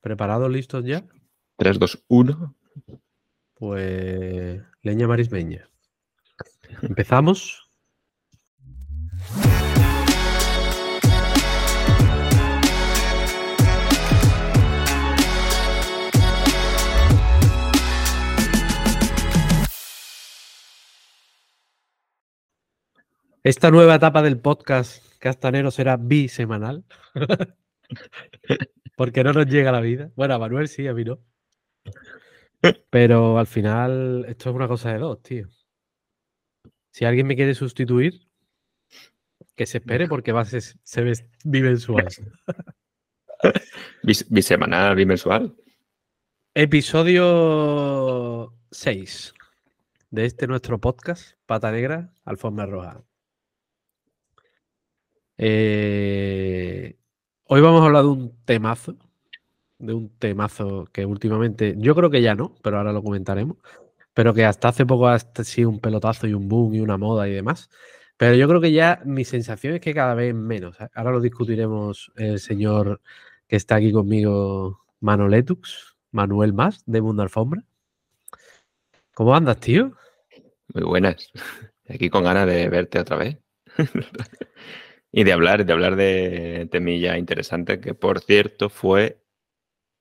¿Preparados, listos ya? 3, 2, 1. Pues leña marismeña. Empezamos. Esta nueva etapa del podcast castanero será bisemanal. Porque no nos llega la vida. Bueno, a Manuel sí, a mí no. Pero al final, esto es una cosa de dos, tío. Si alguien me quiere sustituir, que se espere porque va a ser, se ve bimensual. Bis- Bisemanal, bimensual. Episodio 6 de este nuestro podcast, Pata Negra, Alfombra Roja. Eh, hoy vamos a hablar de un temazo, de un temazo que últimamente, yo creo que ya no, pero ahora lo comentaremos, pero que hasta hace poco ha sido un pelotazo y un boom y una moda y demás. Pero yo creo que ya mi sensación es que cada vez menos. Ahora lo discutiremos el señor que está aquí conmigo, Manoletux, Manuel Más, de Mundo Alfombra. ¿Cómo andas, tío? Muy buenas. Aquí con ganas de verte otra vez. y de hablar, de hablar de temilla interesante, que por cierto fue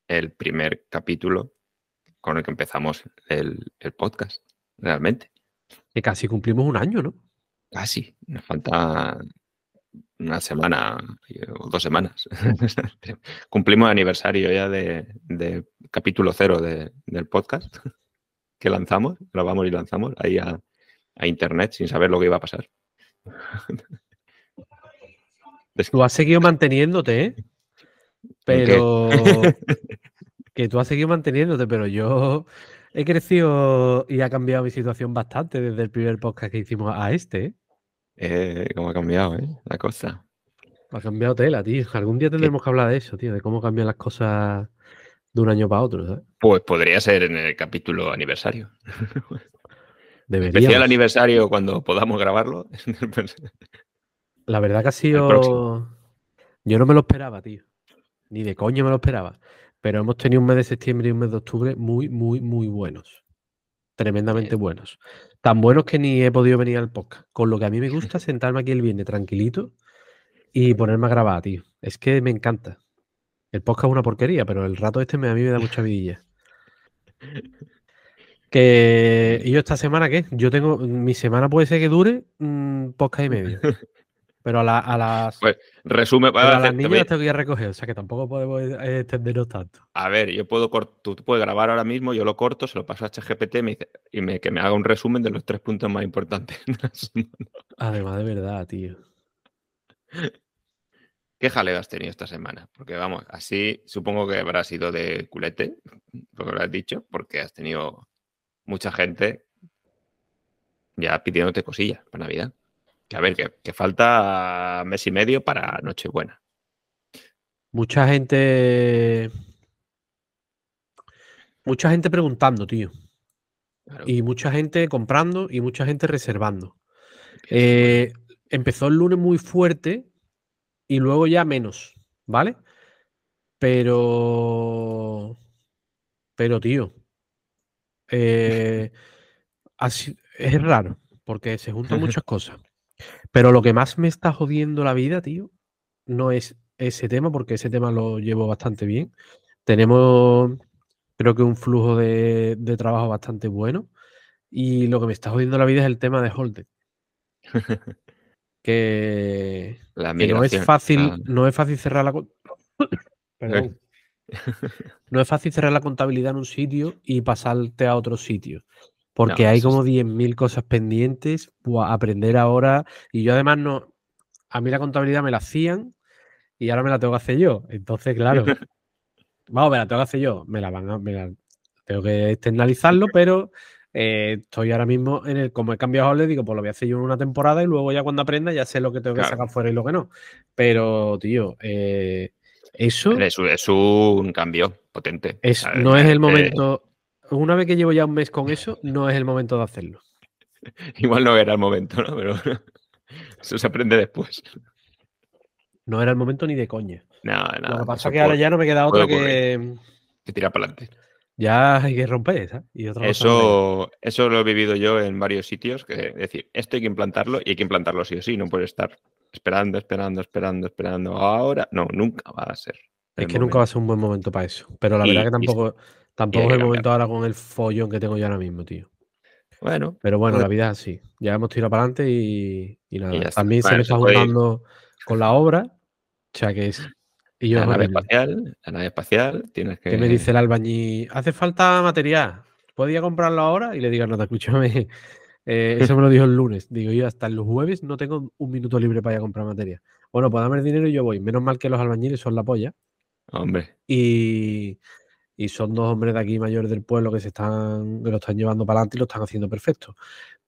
el primer capítulo con el que empezamos el, el podcast, realmente. Que casi cumplimos un año, ¿no? Casi. Nos falta una semana o dos semanas. Cumplimos aniversario ya de, de capítulo cero de- del podcast que lanzamos, grabamos y lanzamos ahí a, a internet sin saber lo que iba a pasar. Tú has seguido manteniéndote, ¿eh? Pero. que tú has seguido manteniéndote, pero yo he crecido y ha cambiado mi situación bastante desde el primer podcast que hicimos a este, ¿eh? eh, cómo ha cambiado ¿eh? la cosa. Ha cambiado tela, tío. Algún día tendremos que hablar de eso, tío, de cómo cambian las cosas de un año para otro, ¿sabes? Pues podría ser en el capítulo aniversario. Especial Deberíamos. aniversario cuando podamos grabarlo. La verdad que ha sido. Yo no me lo esperaba, tío. Ni de coño me lo esperaba. Pero hemos tenido un mes de septiembre y un mes de octubre muy, muy, muy buenos. Tremendamente buenos. Tan buenos que ni he podido venir al podcast. Con lo que a mí me gusta sentarme aquí el viernes tranquilito y ponerme a grabar, tío. Es que me encanta. El podcast es una porquería, pero el rato este me, a mí me da mucha vidilla. Que ¿y yo esta semana qué? Yo tengo. Mi semana puede ser que dure un podcast y medio. Pero a, la- a las. Pues, Resume, pero a para las niñas también- las tengo que ir a recoger, o sea que tampoco podemos eh, extendernos tanto. A ver, yo puedo tú puedes grabar ahora mismo, yo lo corto, se lo paso a me dice- y me, que me haga un resumen de los tres puntos más importantes. Además, de verdad, tío. ¿Qué jaleo has tenido esta semana? Porque vamos, así supongo que habrá sido de culete, lo que lo has dicho, porque has tenido mucha gente ya pidiéndote cosillas para Navidad. Que a ver, que, que falta mes y medio para Nochebuena. Mucha gente. Mucha gente preguntando, tío. Claro, Y mucha gente comprando y mucha gente reservando. Eh, empezó el lunes muy fuerte y luego ya menos, ¿vale? Pero. Pero, tío. eh, así- es raro, porque se juntan muchas cosas. Pero lo que más me está jodiendo la vida, tío, no es ese tema, porque ese tema lo llevo bastante bien. Tenemos, creo que un flujo de, de trabajo bastante bueno. Y lo que me está jodiendo la vida es el tema de Holden. Que, la que no es fácil, no es fácil cerrar la Perdón. No es fácil cerrar la contabilidad en un sitio y pasarte a otro sitio. Porque No, hay como 10.000 cosas pendientes. Buah, aprender ahora. Y yo además no. A mí la contabilidad me la hacían y ahora me la tengo que hacer yo. Entonces, claro. vamos, me la tengo que hacer yo. Me la van a. me la- tengo que externalizarlo, pero eh, estoy ahora mismo en el. Como he cambiado le digo, pues lo voy a hacer yo en una temporada y luego ya cuando aprenda ya sé lo que tengo que sacar fuera y lo que no. Pero, tío, eh, eso. es, un- es un cambio potente. Es, no es el Eh, momento. Una vez que llevo ya un mes con eso, no es el momento de hacerlo. igual no era el momento, ¿no? Pero eso se aprende después. No era el momento ni de coña. No, Lo no. que pasa es que ahora ya no me queda otra que que tirar para adelante. ya hay que romper, ¿sabes? Y otra Eso, eso lo he vivido yo en varios sitios, que es decir, esto hay que implantarlo y hay que implantarlo sí o sí, no puede estar esperando, esperando, esperando, esperando. Ahora, no, nunca va a ser. Es que nunca va a ser un buen momento para eso. Pero la Y- verdad que y- tampoco, hay es el momento ahora con el follón que tengo yo ahora mismo, tío. Bueno, Pero bueno, Pues- la vida es así. Ya hemos tirado para adelante y, y nada. está. También se me está juntando con la obra. O sea que es. Y yo la nave espacial, la nave espacial, tienes que. ¿Qué me dice el albañil? Hace falta material. ¿Podía comprarlo ahora? Y le digo, no, te escúchame. eh, eso me lo dijo el lunes. Digo, yo hasta los jueves no tengo un minuto libre para ir a comprar material. Bueno, pues dame el dinero y yo voy. Menos mal que los albañiles son la polla. Hombre, Y, y son dos hombres de aquí mayores del pueblo que se están, que lo están llevando para adelante y lo están haciendo perfecto.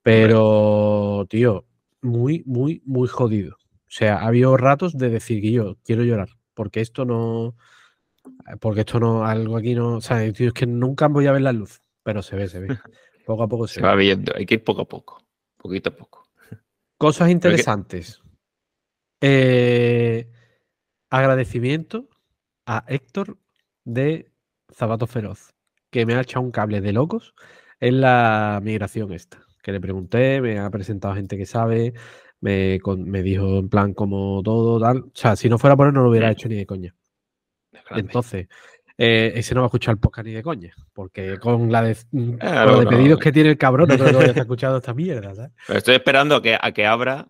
Pero, tío, muy, muy, muy jodido. O sea, ha habido ratos de decir que yo quiero llorar, porque esto no, porque esto no, algo aquí no, o sea, tío, es que nunca voy a ver la luz, pero se ve, se ve. Poco a poco se se ve. va viendo, hay que ir poco a poco, poquito a poco. Cosas interesantes. Eh, agradecimiento a Héctor de Zapato Feroz, que me ha echado un cable de locos en la migración esta. Que le pregunté, me ha presentado gente que sabe, me, con- me dijo en plan como todo, tal. O sea, si no fuera por él no lo hubiera Mm. hecho ni de coña. Entonces, eh, ese no va a escuchar el podcast ni de coña, porque con la de, con la no, de no. pedidos que tiene el cabrón, no creo que vaya a estar escuchando esta mierda, ¿sabes? Pero estoy esperando a que, a que abra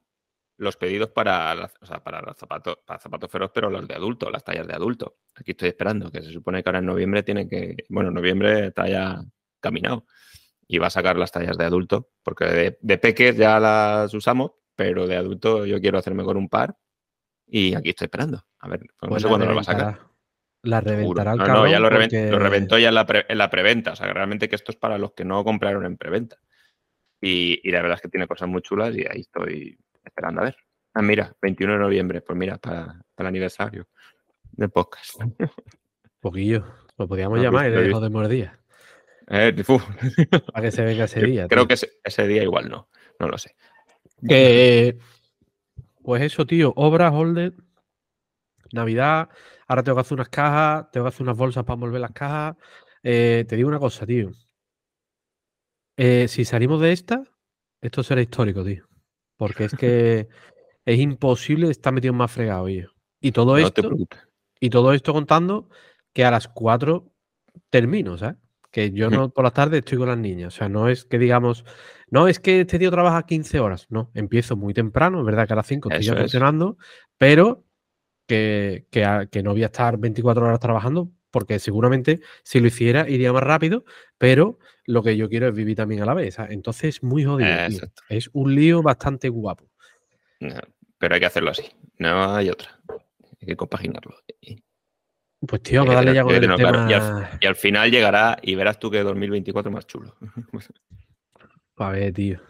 los pedidos para, la- o sea, para los zapatos, para zapatos feroz, pero los de adulto, las tallas de adulto. Aquí estoy esperando, que se supone que ahora en noviembre tiene que, bueno, en noviembre está ya caminado y va a sacar las tallas de adulto, porque de, de peques ya las usamos, pero de adulto yo quiero hacerme con un par y aquí estoy esperando. A ver, pues no Pues sé la cuándo lo va a sacar. La reventará el No, no, ya lo, porque- lo reventó ya en la, pre- en la preventa. O sea, realmente que esto es para los que no compraron en preventa. Y, y la verdad es que tiene cosas muy chulas y ahí estoy esperando a ver. Ah, mira, 21 de noviembre, pues mira, para, para el aniversario del podcast. Poquillo. Lo podíamos No, llamar y lo he le visto. jodemos el día. Eh, Para que se venga ese día. creo tío. que ese, ese día igual no, no lo sé. Que, pues eso, tío. Obra, Holden. Navidad. Ahora tengo que hacer unas cajas. Tengo que hacer unas bolsas para envolver las cajas. Eh, te digo una cosa, tío. Eh, si salimos de esta, esto será histórico, tío. Porque es que es imposible estar metido más fregado. Y todo No esto. Y todo esto contando que a las 4 termino, ¿sabes? Que yo no por la tarde estoy con las niñas. O sea, no es que digamos, no es que este tío trabaja 15 horas. No, empiezo muy temprano, es verdad que a las 5 estoy ya es. funcionando, pero que, que no voy a estar 24 horas trabajando porque seguramente si lo hiciera iría más rápido, pero lo que yo quiero es vivir también a la vez. ¿sabes? Entonces es muy jodido. tío. Es un lío bastante guapo. No, pero hay que hacerlo así. No hay otra. Hay que compaginarlo. Pues tío, vamos a darle ya con el tenerlo tema. claro. y al, y al final llegará y verás tú que 2024 es más chulo. A ver, tío.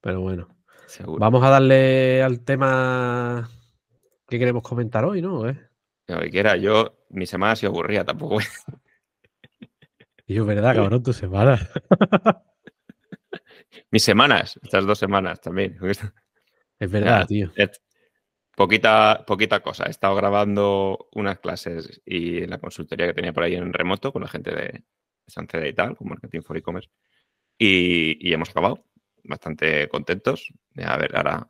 Pero bueno. Seguro. Vamos a darle al tema que queremos comentar hoy, ¿no? ¿Eh? Lo que quiera, yo, mi semana ha sido aburrida tampoco. Y es verdad, cabrón, tu semana. Mis semanas, estas dos semanas también. Es verdad, tío. es poquita, poquita cosa. He estado grabando unas clases y la consultoría que tenía por ahí en remoto con la gente de Sanceda y tal, con Marketing for E-Commerce. Y, y hemos acabado bastante contentos. A ver ahora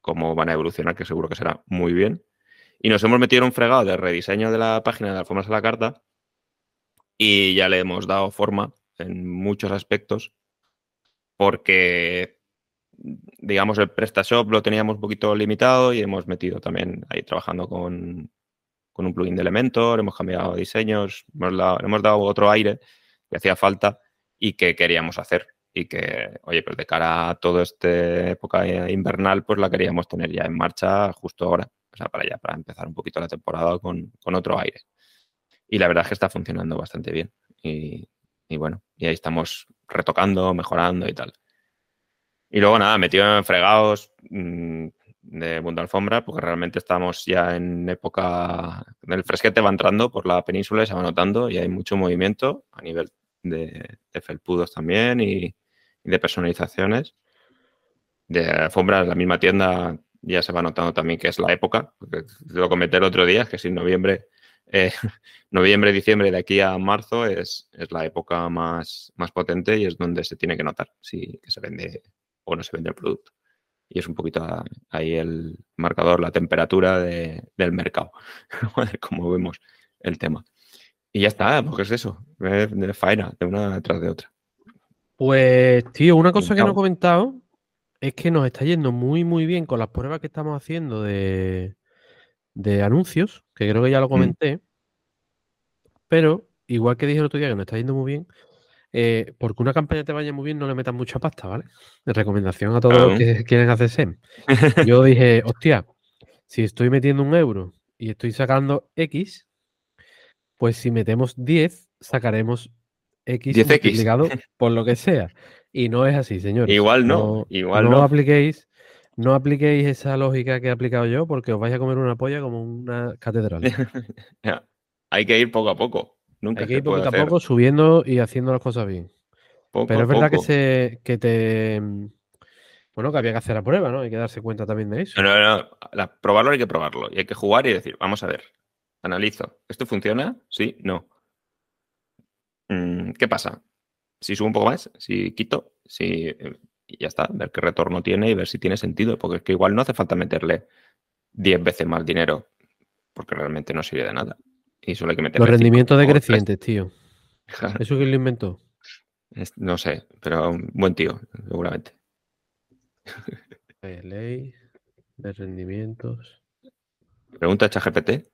cómo van a evolucionar, que seguro que será muy bien. Y nos hemos metido en un fregado de rediseño de la página de Alfombras a la Carta y ya le hemos dado forma en muchos aspectos porque digamos, el PrestaShop lo teníamos un poquito limitado y hemos metido también ahí trabajando con, con un plugin de Elementor, hemos cambiado diseños, hemos dado, hemos dado otro aire que hacía falta y que queríamos hacer. Y que, oye, pues de cara a toda esta época invernal, pues la queríamos tener ya en marcha justo ahora. O sea, para ya, para empezar un poquito la temporada con, otro aire. Y la verdad es que está funcionando bastante bien. Y, bueno, y ahí estamos retocando, mejorando y tal. Y luego nada, metido en fregados mmm, de Mundo Alfombra, porque realmente estamos ya en época. El fresquete va entrando por la península y se va notando y hay mucho movimiento a nivel de, de felpudos también y, y, de personalizaciones. De alfombras, la misma tienda ya se va notando también que es la época. Lo comenté el otro día, que si noviembre, eh, noviembre, diciembre, de aquí a marzo es, es, la época más, más potente y es donde se tiene que notar si que se vende o no se vende el producto. Y es un poquito ahí el marcador, la temperatura de, del mercado, como vemos el tema. Y ya está, porque es eso, de faena, de una detrás de otra. Pues, tío, una cosa que no he comentado es que nos está yendo muy, muy bien con las pruebas que estamos haciendo de, de anuncios, que creo que ya lo mm. comenté. Pero, igual que dije el otro día que nos está yendo muy bien, eh, porque una campaña te vaya muy bien, no le metas mucha pasta, ¿vale? Recomendación a todos los que quieren hacer SEM. Yo dije, hostia, si estoy metiendo un euro y estoy sacando X, pues si metemos 10, sacaremos X multiplicado por lo que sea. Y no es así, señor. Igual no, igual no. apliquéis, no apliquéis esa lógica que he aplicado yo porque os vais a comer una polla como una catedral. Hay que ir poco a poco. Nunca Hay que ir poco a poco subiendo y haciendo las cosas bien. Pero es verdad que se que te bueno, que había que hacer la prueba, ¿no? Hay que darse cuenta también de eso. No, no, no. probarlo hay que probarlo. Y hay que jugar y decir, vamos a ver, analizo. ¿Esto funciona? Sí, no. Mm, ¿Qué pasa? Si subo un poco más, si quito, si eh, y ya está, ver qué retorno tiene y ver si tiene sentido, porque es que igual no hace falta meterle 10 veces más dinero, porque realmente no sirve de nada. Y solo hay que meterle Los rendimientos decrecientes, tío. ¿Eso quién lo inventó? no sé, pero un buen tío, seguramente. Ley de rendimientos. Pregunta ChatGPT.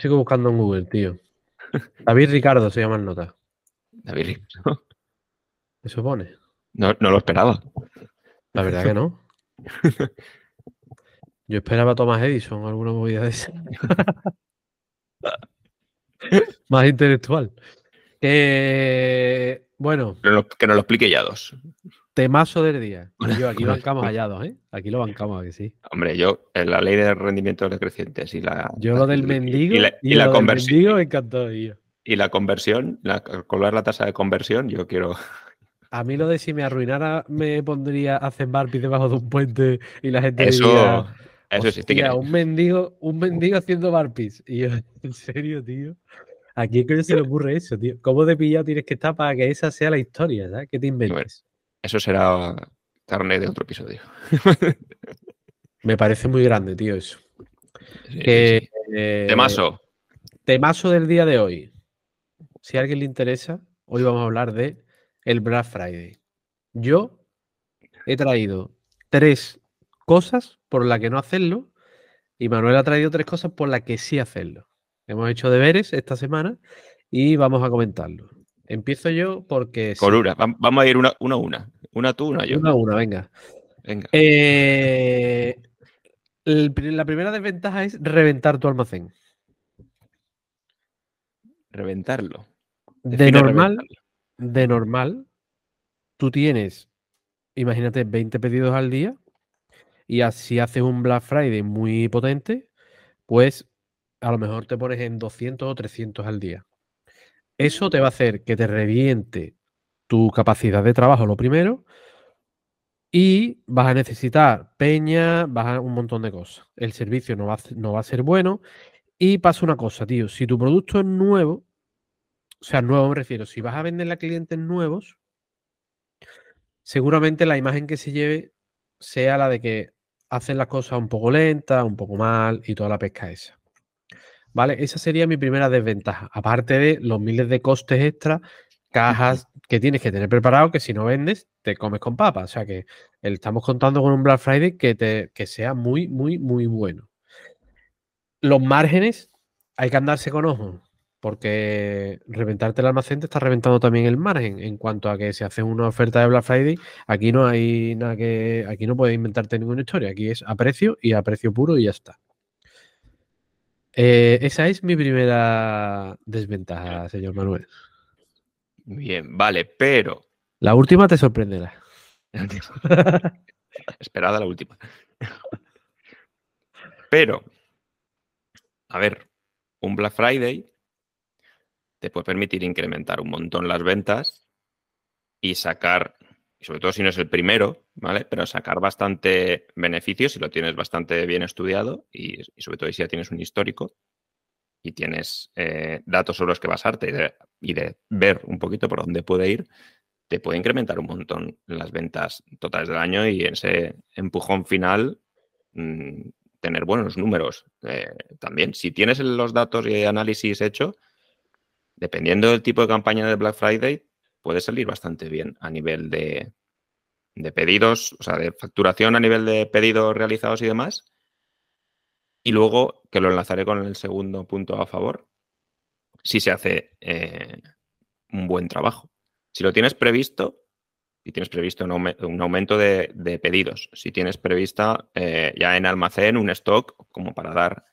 Sigo buscando en Google, tío. David Ricardo se llama el nota. David Ricardo. ¿Eso pone? No, no lo esperaba. La verdad que no. Yo esperaba a Thomas Edison, alguna movida de esa. Más intelectual. bueno. Que nos lo explique ya dos. Temazo del día. yo aquí bancamos hallados, ¿eh? Aquí lo bancamos, que sí. Hombre, yo, en la ley de rendimientos decrecientes y la. Yo lo del mendigo. Y la, y la conversión. me encantó, Y la conversión, la, calcular la tasa de conversión, yo quiero. A mí lo de si me arruinara, me pondría a hacer barpis debajo de un puente y la gente eso, diría. Eso sí, un mendigo, un mendigo haciendo barpis. Y yo, en serio, tío. ¿A quién coño se le ocurre eso, tío? ¿Cómo de pillado tienes que estar para que esa sea la historia, ¿sabes? ¿Qué te inventes? Eso será carne de otro episodio. Me parece muy grande, tío, eso. Eh, temazo. Temazo del día de hoy. Si a alguien le interesa, hoy vamos a hablar de el Black Friday. Yo he traído tres cosas por las que no hacerlo y Manuel ha traído tres cosas por las que sí hacerlo. Hemos hecho deberes esta semana y vamos a comentarlo. Empiezo yo porque. Con una. Vamos a ir una, a una. Una tú, una yo. Una a una, venga. Venga. Eh, la primera desventaja es reventar tu almacén. Reventarlo. De normal, de normal, tú tienes, imagínate, 20 pedidos al día y así haces un Black Friday muy potente, pues a lo mejor te pones en 200 o 300 al día. Eso te va a hacer que te reviente tu capacidad de trabajo, lo primero, y vas a necesitar peña, vas a un montón de cosas. El servicio no va, a, no va a ser bueno. Y pasa una cosa, tío, si tu producto es nuevo, o sea, nuevo me refiero, si vas a venderle a clientes nuevos, seguramente la imagen que se lleve sea la de que hacen las cosas un poco lentas, un poco mal y toda la pesca esa. ¿Vale? Esa sería mi primera desventaja. Aparte de los miles de costes extra, cajas que tienes que tener preparado, que si no vendes, te comes con papas. O sea que estamos contando con un Black Friday que, te, que sea muy, muy, muy bueno. Los márgenes hay que andarse con ojo, porque reventarte el almacén te está reventando también el margen. En cuanto a que si haces una oferta de Black Friday, aquí no hay nada que. Aquí no puedes inventarte ninguna historia. Aquí es a precio y a precio puro y ya está. Eh, esa es mi primera desventaja, señor Manuel. Bien, vale, pero. La última te sorprenderá. Esperada la última. Pero, a ver, un Black Friday te puede permitir incrementar un montón las ventas y sacar y sobre todo si no es el primero, ¿vale? Pero sacar bastante beneficio si lo tienes bastante bien estudiado y, sobre todo si ya tienes un histórico y tienes eh, datos sobre los que basarte y de, ver un poquito por dónde puede ir, te puede incrementar un montón las ventas totales del año y ese empujón final mm, tener buenos números eh, también. Si tienes los datos y análisis hecho, dependiendo del tipo de campaña de Black Friday, puede salir bastante bien a nivel de, pedidos, o sea, de facturación a nivel de pedidos realizados y demás. Y luego, que lo enlazaré con el segundo punto a favor, si se hace eh, un buen trabajo. Si lo tienes previsto, y tienes previsto un, aumento de, pedidos, si tienes prevista eh, ya en almacén un stock como para dar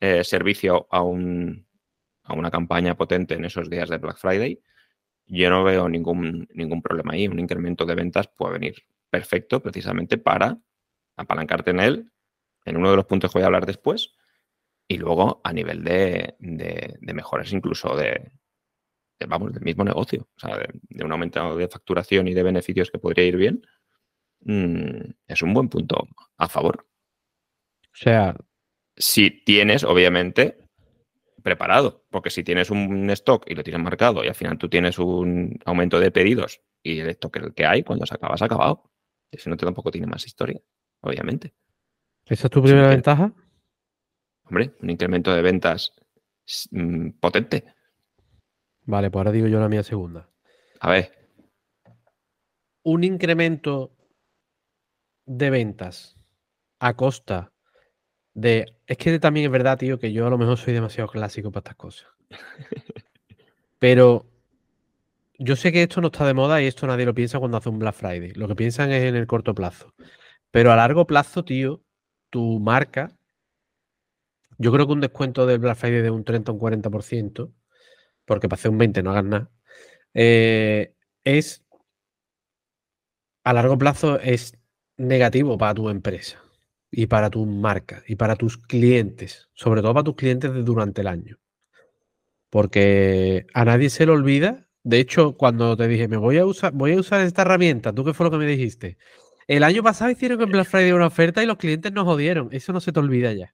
eh, servicio a, un, a una campaña potente en esos días de Black Friday, yo no veo ningún, ningún problema ahí. Un incremento de ventas puede venir perfecto precisamente para apalancarte en él, en uno de los puntos que voy a hablar después, y luego a nivel de, de, mejoras incluso de, vamos, del mismo negocio, o sea, de, un aumento de facturación y de beneficios que podría ir bien, mm, es un buen punto a favor. O sea, si tienes, obviamente, preparado, porque si tienes un stock y lo tienes marcado y al final tú tienes un aumento de pedidos y el stock que hay, cuando se acaba, se ha acabado. Ese no tampoco tiene más historia, obviamente. ¿Esa es tu primera ventaja? Hombre, un incremento de ventas mm, potente. Vale, pues ahora digo yo la mía segunda. A ver. Un incremento de ventas a costa de. Es que también es verdad, tío, que yo a lo mejor soy demasiado clásico para estas cosas. Pero yo sé que esto no está de moda y esto nadie lo piensa cuando hace un Black Friday. Lo que piensan es en el corto plazo. Pero a largo plazo, tío, tu marca, yo creo que un descuento del Black Friday de un 30 o un 40%, porque para hacer un 20 no hagas nada, eh, es a largo plazo es negativo para tu empresa y para tu marca y para tus clientes, sobre todo para tus clientes de durante el año. Porque a nadie se le olvida. De hecho, cuando te dije, me voy a usar, voy a usar esta herramienta, ¿tú qué fue lo que me dijiste? El año pasado hicieron en Black Friday una oferta y los clientes nos jodieron. Eso no se te olvida ya.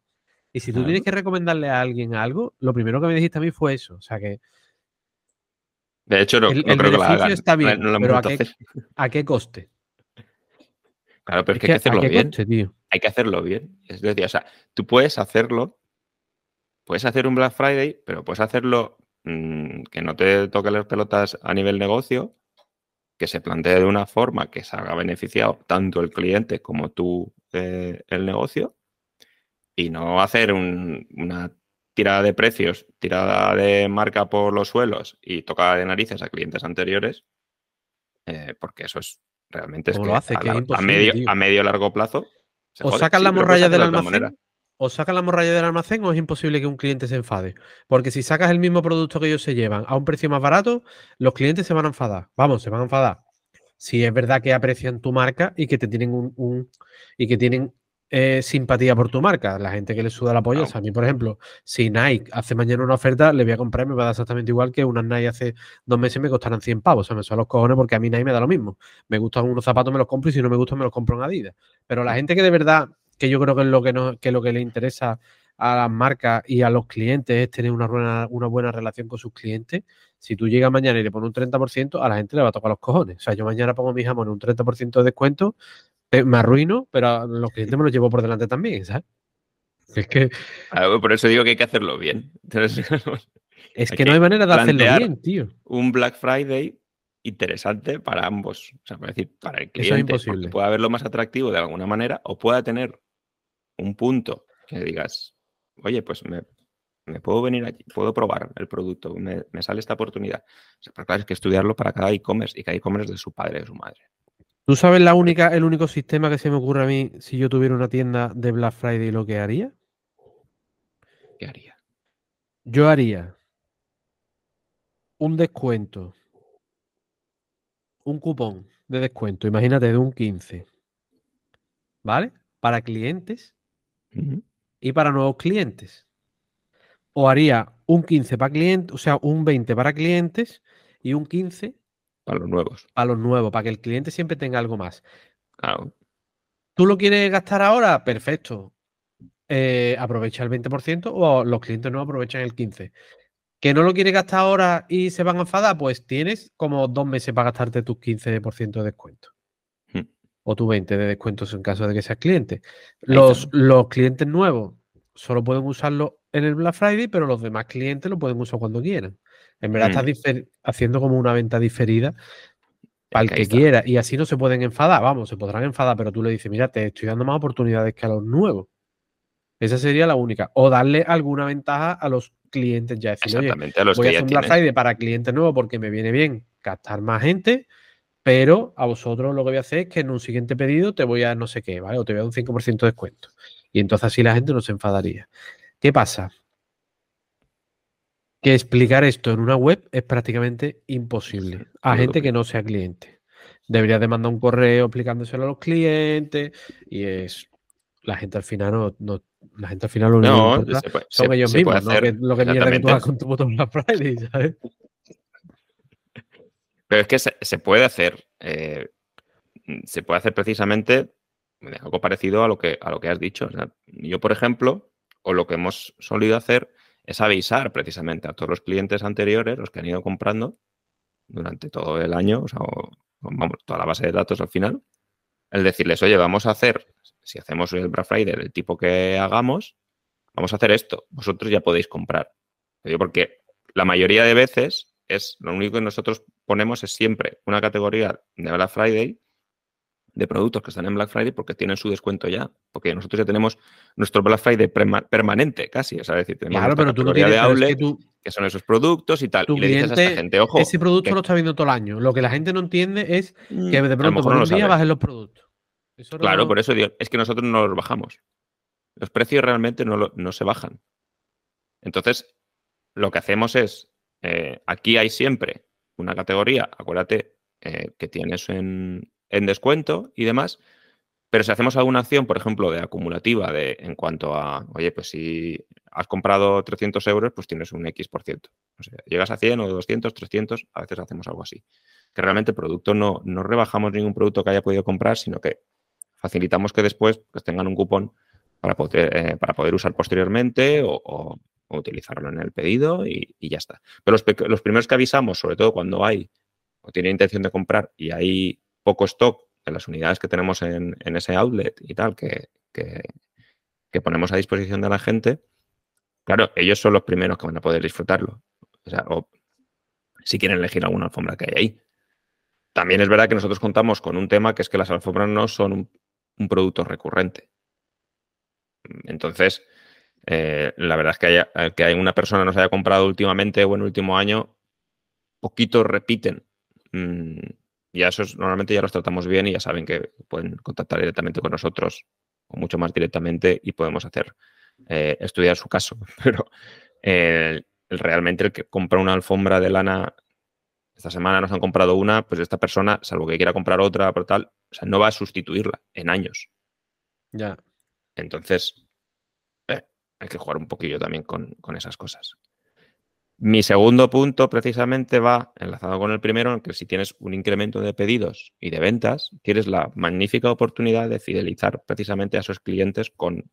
Y si tú tienes que recomendarle a alguien algo, lo primero que me dijiste a mí fue eso. O sea que. De hecho, no, creo que la está bien, pero ¿a qué, coste? Claro, pero es que, hay que hacerlo bien. tío? Hay que hacerlo bien. Es decir, o sea, tú puedes hacerlo, puedes hacer un Black Friday, pero puedes hacerlo mm, que no te toque las pelotas a nivel negocio, que se plantee de una forma que se haga beneficiado tanto el cliente como tú eh, el negocio, y no hacer una tirada de precios, tirada de marca por los suelos y tocada de narices a clientes anteriores, eh, porque eso es realmente es que, a, medio, a medio largo plazo o sacan la morralla del almacén. O sacan la morralla del almacén o es imposible que un cliente se enfade. Porque si sacas el mismo producto que ellos se llevan a un precio más barato, los clientes se van a enfadar. Vamos, se van a enfadar. Si es verdad que aprecian tu marca y que te tienen un y que tienen eh, simpatía por tu marca, la gente que le suda la polla. a mí, por ejemplo, si Nike hace mañana una oferta, le voy a comprar y me va a dar exactamente igual que unas Nike hace dos meses me costarán 100 pavos. O sea, me son los cojones porque a mí Nike me da lo mismo. Me gustan unos zapatos, me los compro y si no me gustan, me los compro en Adidas. Pero la gente que de verdad, que yo creo que es lo que, no, que, lo que le interesa a las marcas y a los clientes es tener una buena, una buena relación con sus clientes. Si tú llegas mañana y le pones un 30%, a la gente le va a tocar los cojones. O sea, yo mañana pongo mi jamón en un 30% de descuento me arruino, pero los clientes me los llevo por delante también, ¿sabes? Es que. por eso digo que hay que hacerlo bien. es que no hay manera de hacerlo bien, tío. Un Black Friday interesante para ambos. O sea, para decir, para el cliente. es imposible. Pueda verlo más atractivo de alguna manera o pueda tener un punto que digas, oye, pues me, puedo venir aquí, puedo probar el producto, me, sale esta oportunidad. O sea, pero claro, es que estudiarlo para cada e-commerce y cada e-commerce de su padre, de su madre. ¿Tú sabes la única, el único sistema que se me ocurre a mí si yo tuviera una tienda de Black Friday lo que haría? ¿Qué haría? Yo haría un descuento, un cupón de descuento, imagínate de un 15, ¿vale? Para clientes y para nuevos clientes. O haría un 15 para clientes, o sea, un 20 para clientes y un 15 Para los nuevos. Para los nuevos, para que el cliente siempre tenga algo más. Claro. ¿Tú lo quieres gastar ahora? Perfecto. Eh, aprovecha el 20% o los clientes no aprovechan el 15%. ¿Que no lo quieres gastar ahora y se van a enfadar? Pues tienes como dos meses para gastarte tus 15% de descuento. Hmm. O tu 20% de descuentos en caso de que seas cliente. Los, los clientes nuevos solo pueden usarlo en el Black Friday, pero los demás clientes lo pueden usar cuando quieran. En verdad estás mm. haciendo como una venta diferida para el que quiera. Y así no se pueden enfadar. Vamos, se podrán enfadar, pero tú le dices, mira, te estoy dando más oportunidades que a los nuevos. Esa sería la única. O darle alguna ventaja a los clientes ya. Decir, Exactamente, a los voy que a hacer un Black Friday para clientes nuevos porque me viene bien captar más gente, pero a vosotros lo que voy a hacer es que en un siguiente pedido te voy a no sé qué, ¿vale? O te voy a dar un 5% de descuento. Y entonces así la gente no se enfadaría. ¿Qué pasa? Que explicar esto en una web es prácticamente imposible a gente que no sea cliente. Deberías de mandar un correo explicándoselo a los clientes y es la gente al final no, la gente al final lo no, son ellos mismos, ¿no? que lo que mierda que tú hagas con tu botón Black Friday, ¿sabes? Pero es que se, puede hacer, eh, se puede hacer precisamente algo parecido a lo que, a lo que has dicho. yo, por ejemplo, o lo que hemos solido hacer es avisar precisamente a todos los clientes anteriores, los que han ido comprando durante todo el año, o sea, vamos, toda la base de datos al final, el decirles, oye, vamos a hacer, si hacemos el Black Friday el tipo que hagamos, vamos a hacer esto, vosotros ya podéis comprar. Porque la mayoría de veces es lo único que nosotros ponemos es siempre una categoría de Black Friday de productos que están en Black Friday porque tienen su descuento ya. Porque nosotros ya tenemos nuestro Black Friday permanente casi. O sea, decir, tenemos claro, pero tú no tienes, de outlet, que, son esos productos y tal. Y le dices a esta gente, ojo. Ese producto lo está viendo todo el año. Lo que la gente no entiende es mm, que de pronto por un día bajen los productos. claro, por eso digo, es que nosotros no los bajamos. Los precios realmente no, no se bajan. Entonces, lo que hacemos es, eh, aquí hay siempre una categoría, acuérdate, eh, que tienes en, en descuento y demás. Pero si hacemos alguna acción, por ejemplo, de acumulativa, de en cuanto a, oye, pues si has comprado 300 euros, pues tienes un X por ciento. O sea, llegas a 100 o 200, 300, a veces hacemos algo así. Que realmente el producto no, no rebajamos ningún producto que haya podido comprar, sino que facilitamos que después pues, tengan un cupón para poder, eh, para poder usar posteriormente o, utilizarlo en el pedido y, ya está. Pero los, los, primeros que avisamos, sobre todo cuando hay o tiene intención de comprar y hay poco stock de las unidades que tenemos en, ese outlet y tal, que, ponemos a disposición de la gente, claro, ellos son los primeros que van a poder disfrutarlo. O sea, o si quieren elegir alguna alfombra que hay ahí. También es verdad que nosotros contamos con un tema que es que las alfombras no son un, producto recurrente. Entonces, eh, la verdad es que, haya, que hay una persona nos haya comprado últimamente o en el último año, poquitos repiten. Mm, y eso normalmente ya los tratamos bien y ya saben que pueden contactar directamente con nosotros o mucho más directamente y podemos hacer eh, estudiar su caso. Pero eh, realmente el que compra una alfombra de lana, esta semana nos han comprado una, pues esta persona, salvo que quiera comprar otra, por tal, o sea, no va a sustituirla en años. Ya. Entonces, eh, hay que jugar un poquillo también con, con esas cosas. Mi segundo punto precisamente va enlazado con el primero, en que si tienes un incremento de pedidos y de ventas, tienes la magnífica oportunidad de fidelizar precisamente a esos clientes con,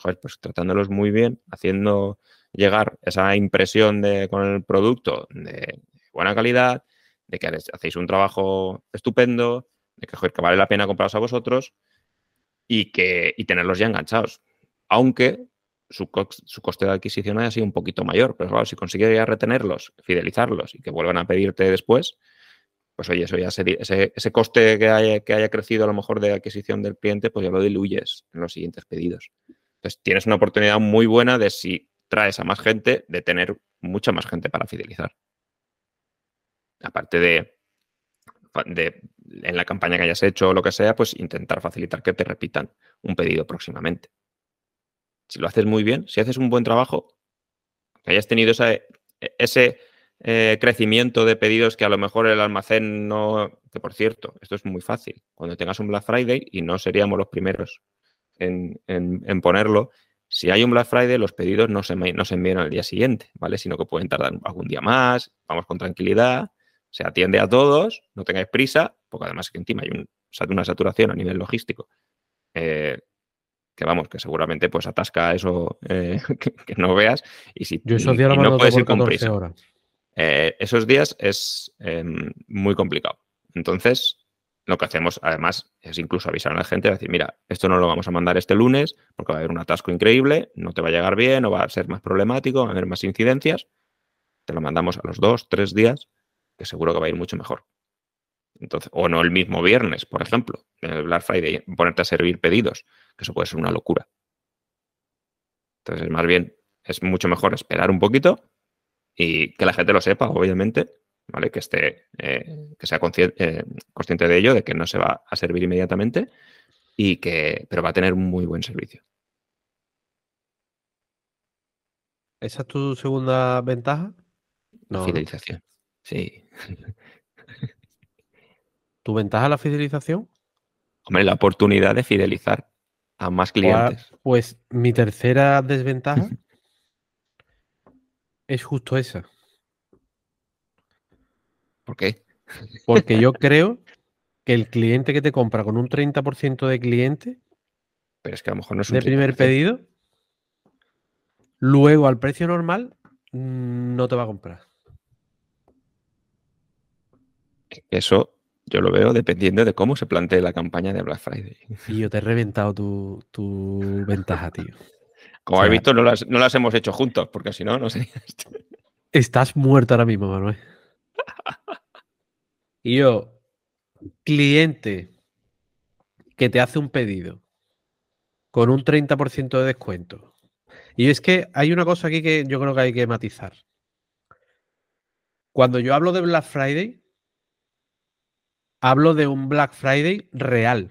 pues tratándolos muy bien, haciendo llegar esa impresión de, con el producto de buena calidad, de que hacéis un trabajo estupendo, de que, que vale la pena compraros a vosotros y, que, y tenerlos ya enganchados. Aunque su, coste de adquisición haya sido un poquito mayor. Pero claro, si consigues ya retenerlos, fidelizarlos y que vuelvan a pedirte después, pues oye, eso ya ese, ese coste que haya, que haya crecido a lo mejor de adquisición del cliente, pues ya lo diluyes en los siguientes pedidos. Entonces tienes una oportunidad muy buena de si traes a más gente, de tener mucha más gente para fidelizar. Aparte de, de en la campaña que hayas hecho o lo que sea, pues intentar facilitar que te repitan un pedido próximamente si lo haces muy bien, si haces un buen trabajo, que hayas tenido ese eh, crecimiento de pedidos que a lo mejor el almacén no, que por cierto, esto es muy fácil, cuando tengas un Black Friday, y no seríamos los primeros en, ponerlo, si hay un Black Friday, los pedidos no se, no se envían al día siguiente, ¿vale? Sino que pueden tardar algún día más, vamos con tranquilidad, se atiende a todos, no tengáis prisa, porque además que encima hay un, una saturación a nivel logístico. Eh, que vamos, que seguramente pues atasca eso eh, que, no veas y si Yo esos días no puedes ir con prisa. Eh, esos días es em, muy complicado. Entonces, lo que hacemos además es incluso avisar a la gente, decir, mira, esto no lo vamos a mandar este lunes porque va a haber un atasco increíble, no te va a llegar bien o va a ser más problemático, va a haber más incidencias. Te lo mandamos a los dos, tres días, que seguro que va a ir mucho mejor. Entonces, o no el mismo viernes, por ejemplo, en el Black Friday, ponerte a servir pedidos, que eso puede ser una locura. Entonces, más bien, es mucho mejor esperar un poquito y que la gente lo sepa, obviamente, ¿vale? Que esté, eh, que sea eh, consciente de ello, de que no se va a servir inmediatamente y que, pero va a tener un muy buen servicio. ¿Esa es tu segunda ventaja? La fidelización. Sí. ¿Tu ventaja es la fidelización? Hombre, la oportunidad de fidelizar a más clientes. Pues mi tercera desventaja es justo esa. ¿Por qué? Porque yo creo que el cliente que te compra con un 30% de cliente pero es que a lo mejor no es un de primer pedido, luego al precio normal mm, no te va a comprar. Eso yo lo veo dependiendo de cómo se plantee la campaña de Black Friday. Y yo te he reventado tu, ventaja, tío. Como he visto, no las, hemos hecho juntos, porque si no, no sería esto. Estás muerto ahora mismo, Manuel. Y yo, cliente que te hace un pedido con un 30% de descuento. Y es que hay una cosa aquí que yo creo que hay que matizar. Cuando yo hablo de Black Friday, hablo de un Black Friday real.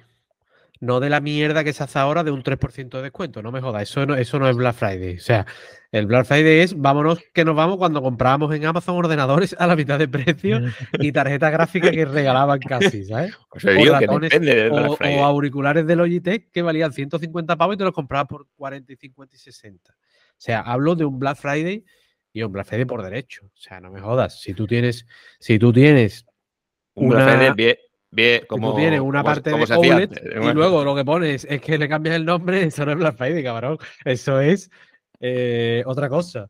No de la mierda que se hace ahora de un 3% de descuento. No me jodas, eso no, eso no es Black Friday. O sea, el Black Friday es vámonos que nos vamos cuando comprábamos en Amazon ordenadores a la mitad de precio y tarjetas gráficas que regalaban casi, ¿sabes? o, auriculares de Logitech que valían 150 pavos y te los comprabas por 40, 50 y 60. O sea, hablo de un Black Friday y un Black Friday por derecho. O sea, no me jodas. Si tú tienes, si tú tienes un Black Friday bien, bien como, tú tienes una parte de OLED y luego lo que pones es que le cambias el nombre, eso no es Black Friday, cabrón. Eso es eh, otra cosa.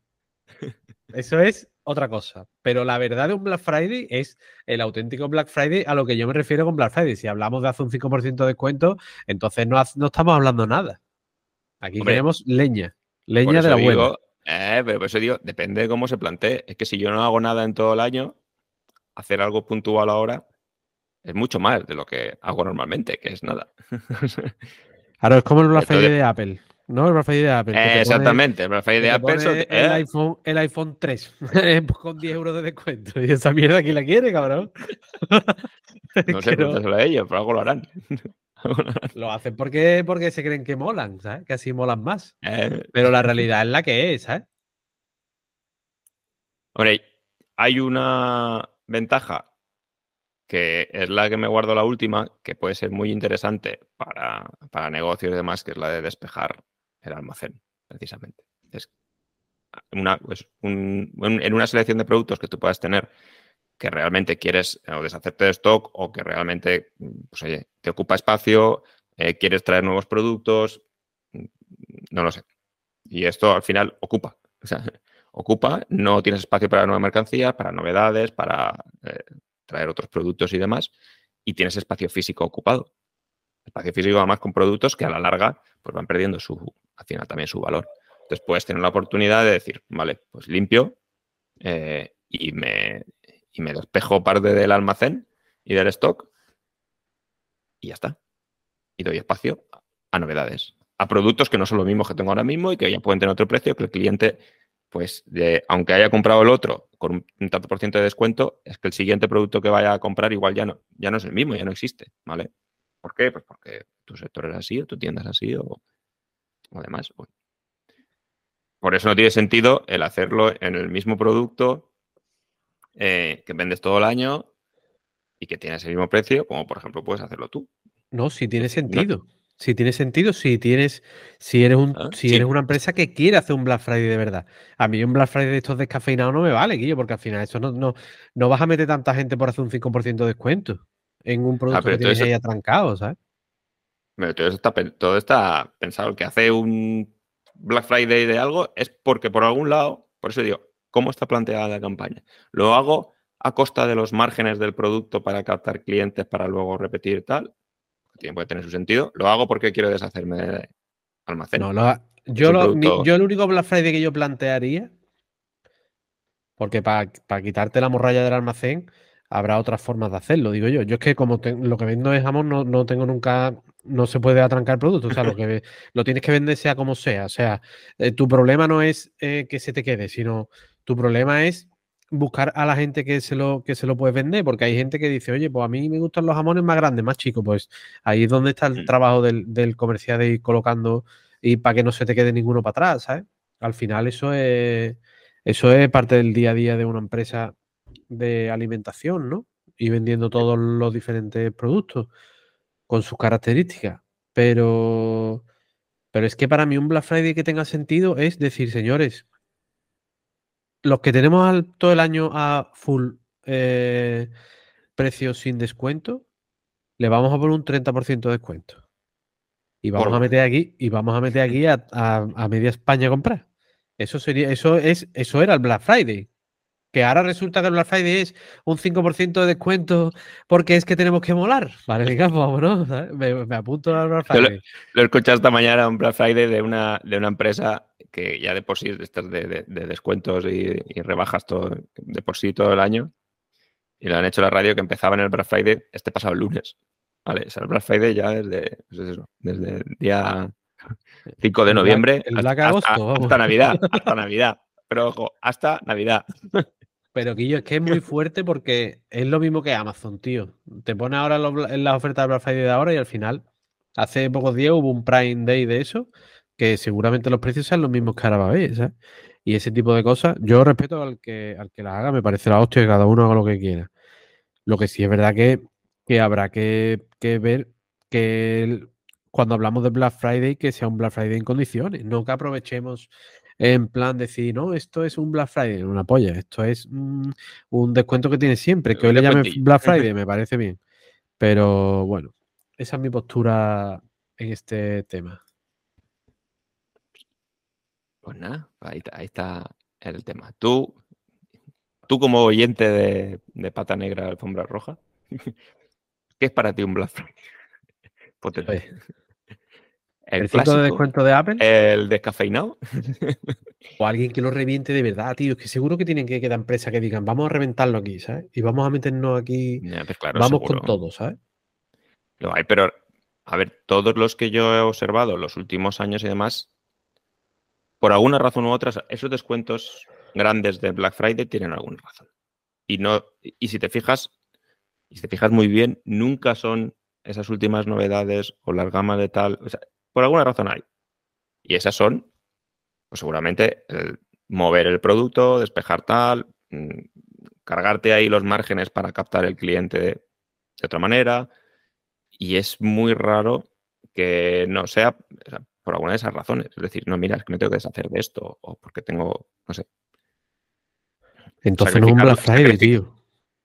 Eso es otra cosa. Pero la verdad de un Black Friday es el auténtico Black Friday a lo que yo me refiero con Black Friday. Si hablamos de hace un 5% de descuento, entonces no, no, estamos hablando nada. Aquí queremos leña. Leña de la buena. Eh, pero por eso digo, depende de cómo se plantee. Es que si yo no hago nada en todo el año, hacer algo puntual ahora es mucho más de lo que hago normalmente, que es nada. Claro, es como el Black Friday de Apple. ¿no? El Black Friday de Apple. exactamente, el Black Friday de Apple. el, ¿eh? iPhone, el iPhone 3 con 10 euros de descuento. Y esa mierda, ¿quién la quiere, cabrón? no sé, pregúntaselo a ellos, pero algo lo harán. lo hacen porque, porque se creen que molan, ¿sabes? Que así molan más. Eh. Pero la realidad es la que es, ¿sabes? Hombre, hay una ventaja que es la que me guardo la última, que puede ser muy interesante para, para negocios y demás, que es la de despejar el almacén, precisamente. Es una, pues, en una selección de productos que tú puedas tener que realmente quieres o deshacerte de stock o que realmente pues, oye, te ocupa espacio, eh, quieres traer nuevos productos, no lo sé. Y esto al final ocupa. O sea, ocupa, no tienes espacio para nueva mercancía, para novedades, para eh, traer otros productos y demás, y tienes espacio físico ocupado. Espacio físico además con productos que a la larga pues van perdiendo su, al final también su valor. Entonces puedes tener la oportunidad de decir, vale, pues limpio eh, y, me, y me despejo parte del almacén y del stock y ya está. Y doy espacio a novedades, a productos que no son los mismos que tengo ahora mismo y que ya pueden tener otro precio que el cliente, pues, de, aunque haya comprado el otro con un, tanto por ciento de descuento, es que el siguiente producto que vaya a comprar igual ya no, ya no es el mismo, ya no existe, ¿vale? ¿Por qué? Pues porque tu sector es así o tu tienda es así o, además. Por eso no tiene sentido el hacerlo en el mismo producto eh, que vendes todo el año y que tienes el mismo precio, como por ejemplo puedes hacerlo tú. No, sí tiene sentido. Si tiene sentido, si tienes, si eres un, Ah, si sí. eres una empresa que quiere hacer un Black Friday de verdad. A mí un Black Friday de estos descafeinados no me vale, Guillo, porque al final eso no, no, no vas a meter tanta gente por hacer un 5% de descuento en un producto Ah, pero que tienes eso- ahí atrancado, ¿sabes? Pero todo, está, pen- todo está pensado. El que hace un Black Friday de algo es porque por algún lado, por eso digo, ¿cómo está planteada la campaña? ¿Lo hago a costa de los márgenes del producto para captar clientes para luego repetir tal? Tiene, puede tener su sentido. ¿Lo hago porque quiero deshacerme de almacén? No, lo- yo, lo- mi- yo el único Black Friday que yo plantearía, porque para quitarte la morralla del almacén, habrá otras formas de hacerlo, digo yo. Yo es que como te- lo que vendo es jamón, no, no tengo nunca, no se puede atrancar el producto. O sea, lo que lo tienes que vender sea como sea. O sea, eh, tu problema no es eh, que se te quede, sino tu problema es buscar a la gente que se lo que se lo puedes vender, porque hay gente que dice, oye, pues a mí me gustan los jamones más grandes, más chicos, pues ahí es donde está el Mm. trabajo del, del comercial de ir colocando y para que no se te quede ninguno para atrás, ¿sabes? Al final eso es eso es parte del día a día de una empresa de alimentación, ¿no? Y vendiendo todos los diferentes productos con sus características. Pero, pero es que para mí un Black Friday que tenga sentido es decir, señores, los que tenemos al- todo el año a full eh, precios sin descuento, le vamos a poner un 30% de descuento. Y vamos Por- a meter aquí, y vamos a meter aquí a, a- a media España a comprar. Eso sería, eso es, eso era el Black Friday. Que ahora resulta que el Black Friday es un 5% de descuento porque es que tenemos que molar. Vale, venga, pues vámonos. ¿sabes? Me, me apunto al Black Yo lo- Friday. Lo he escuchado esta mañana un Black Friday de una, de una empresa que ya de por sí estas de, de- de descuentos y, y rebajas todo, de por sí todo el año. Y lo han hecho la radio que empezaba en el Black Friday este pasado lunes. Vale, o sea, el Black Friday ya desde, pues eso, desde el día 5 de El Black- noviembre el hasta- Black hasta, Agosto, vamos. hasta Navidad. Hasta Navidad. Pero ojo, hasta Navidad. Pero Guillo, es que es muy fuerte porque es lo mismo que Amazon, tío. Te pone ahora los en las ofertas de Black Friday de ahora y al final, hace pocos días hubo un Prime Day de eso, que seguramente los precios sean los mismos que ahora va a haber, ¿sabes? Y ese tipo de cosas, yo respeto al que, al que las haga, me parece la hostia que cada uno haga lo que quiera. Lo que sí es verdad que, que habrá que, que ver que el- cuando hablamos de Black Friday, que sea un Black Friday en condiciones, no que aprovechemos en plan decir, no, esto es un Black Friday, una polla, esto es mm, un descuento que tiene siempre, que hoy le llame descuentillo. Black Friday, me parece bien. Pero bueno, esa es mi postura en este tema. Pues nada, ahí, está- ahí está el tema. Tú, tú como oyente de, de Pata Negra, Alfombra Roja, ¿qué es para ti un Black Friday? Potente. El, el 5 de clásico, descuento de Apple el descafeinado. o alguien que lo reviente de verdad, tío. Es que seguro que tienen que quedar empresas que digan, vamos a reventarlo aquí, ¿sabes? Y vamos a meternos aquí, pues claro, vamos seguro. con todo, ¿sabes? Lo hay, pero a ver, todos los que yo he observado los últimos años y demás, por alguna razón u otra, esos descuentos grandes de Black Friday tienen alguna razón. Y no, y si te fijas, y si te fijas muy bien, nunca son esas últimas novedades o las gamas de tal. o sea, por alguna razón hay. Y esas son, pues seguramente, el mover el producto, despejar tal, mm, cargarte ahí los márgenes para captar el cliente de, de otra manera. Y es muy raro que no sea por alguna de esas razones. Es decir, no, mira, es que me tengo que deshacer de esto o porque tengo, no sé. Entonces no es un Black Friday, tío.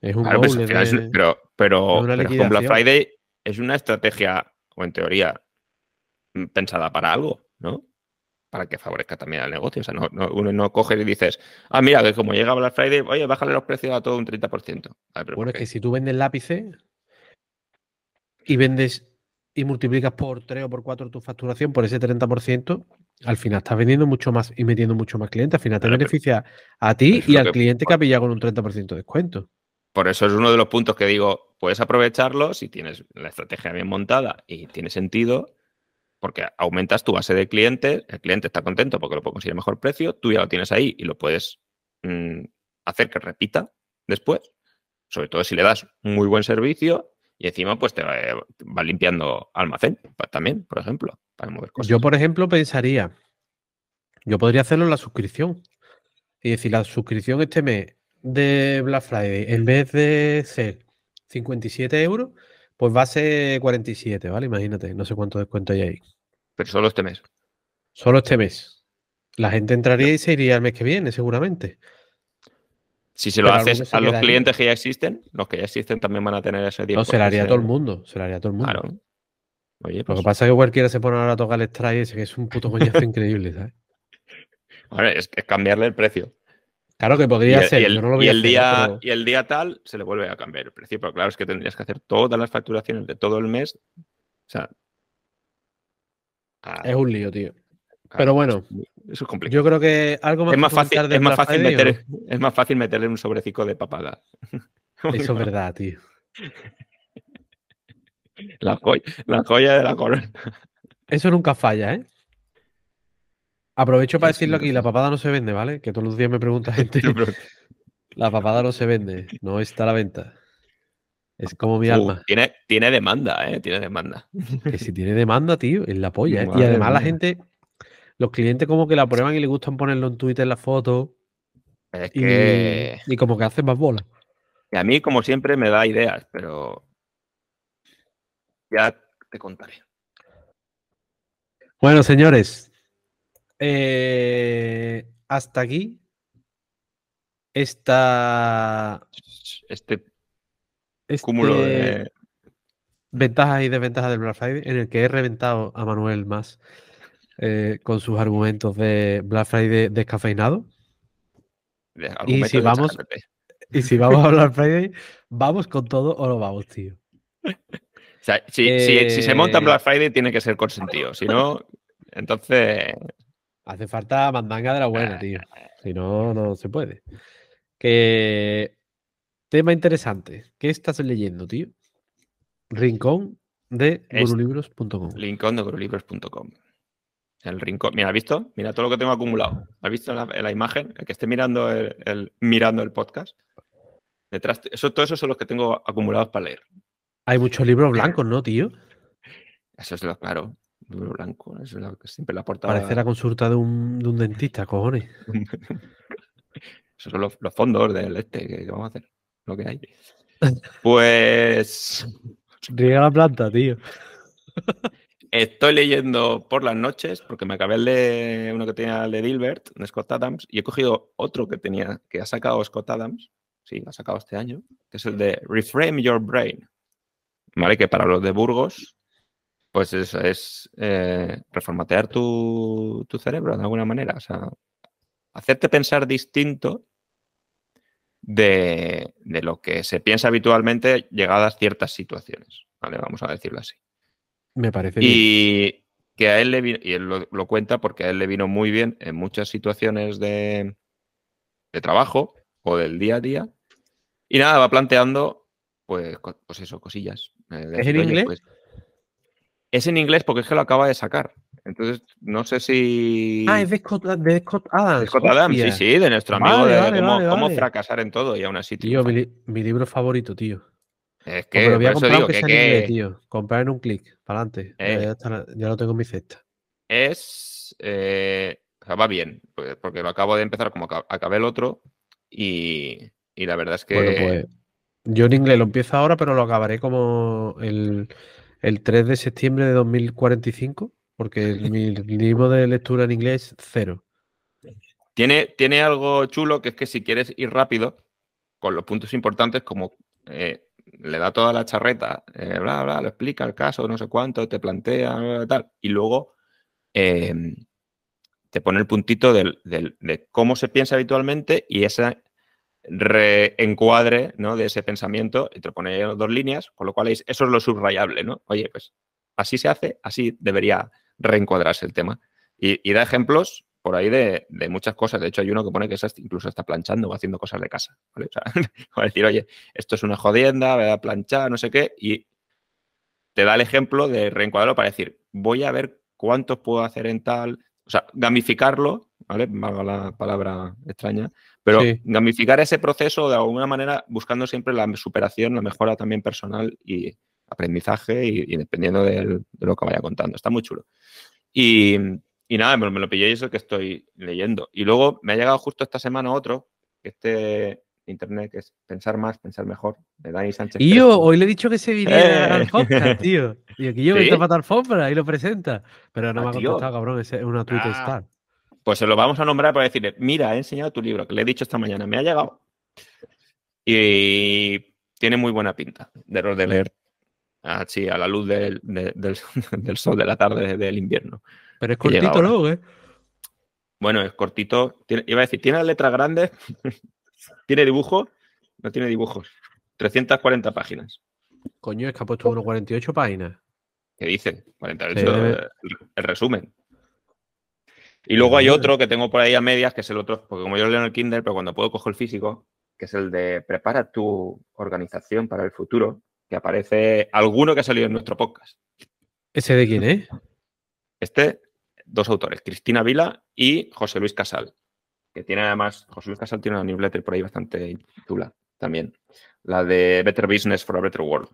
Es un Claro, pues, es- pero, pero, con Black. Friday es una estrategia, o en teoría, pensada para algo, ¿no? Para que favorezca también al negocio. O sea, no, no- uno no coge y dices, ah, mira, que como llega Black Friday, oye, bájale los precios a todo un 30%. Vale, pero Bueno, ¿por es que si tú vendes lápices y vendes y multiplicas por 3 o por 4 tu facturación por ese 30%, al final estás vendiendo mucho más y metiendo mucho más clientes. Al final te pero- beneficia a ti y al que- cliente que ha pillado con un 30% de descuento. Por eso es uno de los puntos que digo, puedes aprovecharlo si tienes la estrategia bien montada y tiene sentido, porque aumentas tu base de clientes, el cliente está contento porque lo puede conseguir a mejor precio, tú ya lo tienes ahí y lo puedes mm, hacer que repita después, sobre todo si le das muy buen servicio y encima pues te va, va limpiando almacén también, por ejemplo, para mover cosas. Yo, por ejemplo, pensaría, yo podría hacerlo en la suscripción. Y decir, la suscripción este mes de Black Friday, en vez de ser 57 euros, Pues va a ser 47, ¿vale? Imagínate, no sé cuánto descuento hay ahí. Pero solo este mes. Solo este mes. La gente entraría y se iría el mes que viene, seguramente. Si se lo haces a los clientes que ya existen, los que ya existen también van a tener ese 10%. No, se lo haría a todo el mundo. Se lo haría a todo el mundo. Claro. Oye, Lo que pues pasa es que cualquiera se pone ahora a tocar el strike ese, que es un puto coñazo increíble, ¿sabes? es, cambiarle el precio. Claro que podría ser. Y el, día, y el día tal se le vuelve a cambiar el precio. Pero claro, es que tendrías que hacer todas las facturaciones de todo el mes. O sea. es un lío, tío. Pero bueno, eso es complicado. Yo creo que algo más es más fácil, es más fácil meter, es más fácil meterle un sobrecico de papada. Eso es verdad, tío. La joya, la joya de la corona. Eso nunca falla, ¿eh? Aprovecho para decirlo aquí, la papada no se vende, ¿vale? Que todos los días me pregunta gente. la papada no se vende, no está a la venta. Es como mi alma. Tiene, tiene demanda, ¿eh? Tiene demanda. Que si tiene demanda, tío, es la polla. ¿eh? Y además la gente, los clientes como que la prueban y le gustan ponerlo en Twitter la foto. Es que... y, como que hacen más bolas. Y a mí, como siempre, me da ideas, pero ya te contaré. Bueno, señores, eh, hasta aquí esta, este, este, cúmulo de ventajas y desventajas del Black Friday, en el que he reventado a Manuel más eh, con sus argumentos de Black Friday descafeinado. y si vamos, y si vamos a Black Friday, ¿vamos con todo o no vamos, tío? O sea, si, se monta en Black eh, Friday tiene que ser consentido, si no, entonces... Hace falta mandanga de la buena, tío. Si no, no se puede. Que... Tema interesante. ¿Qué estás leyendo, tío? Rincón de gurulibros.com. Rincón de gurulibros.com. El rincón. Mira, ¿has visto? Mira todo lo que tengo acumulado. ¿Has visto la, la imagen? El que esté mirando el, mirando el podcast. Detrás, eso, todo eso son los que tengo acumulados para leer. Hay muchos libros blancos, ¿no, tío? Eso es lo claro. Blanco, es que siempre la portada. Parece la consulta de un, dentista, cojones. Esos son los, fondos del este que, vamos a hacer. Lo que hay. Pues. Riega la planta, tío. Estoy leyendo por las noches, porque me acabé el de uno que tenía el de Dilbert, de Scott Adams, y he cogido otro que tenía, que ha sacado Scott Adams, sí, lo ha sacado este año, que es el de Reframe Your Brain. ¿Vale? Que para los de Burgos, pues eso es eh, reformatear tu, cerebro de alguna manera. O sea, hacerte pensar distinto de, lo que se piensa habitualmente llegadas ciertas situaciones. ¿Vale? Vamos a decirlo así. Me parece y que a él le vino, y él lo, cuenta porque a él le vino muy bien en muchas situaciones de, de trabajo o del día a día. Y nada, va planteando, pues, pues eso, cosillas. Eh, ¿Es en inglés? Pues es en inglés porque es que lo acaba de sacar. Entonces, no sé si. Ah, es de Scott, Adams. Scott Adams, sí, sí, de nuestro amigo de cómo, fracasar en todo y aún así. Tío, mi, libro favorito, tío. Es que. Pero voy a comprar que, que... tío. Comprar en un clic, para adelante. Eh. ya, lo tengo en mi cesta. Es. Eh, o sea, va bien, pues, porque lo acabo de empezar como acabé el otro y, y la verdad es que. Bueno, pues yo en inglés lo empiezo ahora, pero lo acabaré como el, 3 de septiembre de 2045, porque mi nivel de lectura en inglés es cero. Tiene, tiene algo chulo que es que si quieres ir rápido, con los puntos importantes, como eh, le da toda la charreta, eh, bla, bla, lo explica el caso, no sé cuánto, te plantea, tal, y luego em, te pone el puntito de cómo se piensa habitualmente y esa reencuadre ¿no? de ese pensamiento y te pone dos líneas, con lo cual eso es lo subrayable, ¿no? Oye, pues así se hace, así debería reencuadrarse el tema. Y, da ejemplos por ahí de, muchas cosas. De hecho, hay uno que pone que incluso está planchando o haciendo cosas de casa. ¿vale? O decir, oye, esto es una jodienda, voy a planchar, no sé qué, y te da el ejemplo de reencuadrarlo para decir, voy a ver cuántos puedo hacer en tal, o sea, gamificarlo, ¿vale? Valga la palabra extraña, pero gamificar ese proceso de alguna manera buscando siempre la superación, la mejora también personal y aprendizaje y, dependiendo de, lo que vaya contando. Está muy chulo. Y, nada, me, lo pillé y es el que estoy leyendo. Y luego me ha llegado justo esta semana otro, que este internet, que es Pensar más, pensar mejor, de Dani Sánchez. Y yo hoy le he dicho que se viniera ¡Eh! al podcast, tío. Y aquí yo ¿Sí? me para alfombra y lo presenta. Pero no Ah, me ha tío. contestado, cabrón. Es una Twitter Ah. star. Pues se lo vamos a nombrar para decirle, mira, he enseñado tu libro, que le he dicho esta mañana, me ha llegado. Y tiene muy buena pinta de los de leer así a la luz del, de- del, del sol de la tarde del invierno. Pero es cortito luego, ¿eh? Bueno, es cortito. tiene- iba a decir, tiene las letras grandes, tiene dibujo, no tiene dibujos. 340 páginas. Coño, es que ha puesto 1.48 páginas. ¿Qué dice? 48 Sí, debe- eh, el, el resumen. Y luego hay otro que tengo por ahí a medias, que es el otro, porque como yo lo leo en el Kindle, pero cuando puedo cojo el físico, que es el de prepara tu organización para el futuro, que aparece alguno que ha salido en nuestro podcast. ¿Ese de quién es? Este, dos autores, Cristina Vila y José Luis Casal, que tiene además, José Luis Casal tiene una newsletter por ahí bastante chula también, la de Better Business for a Better World,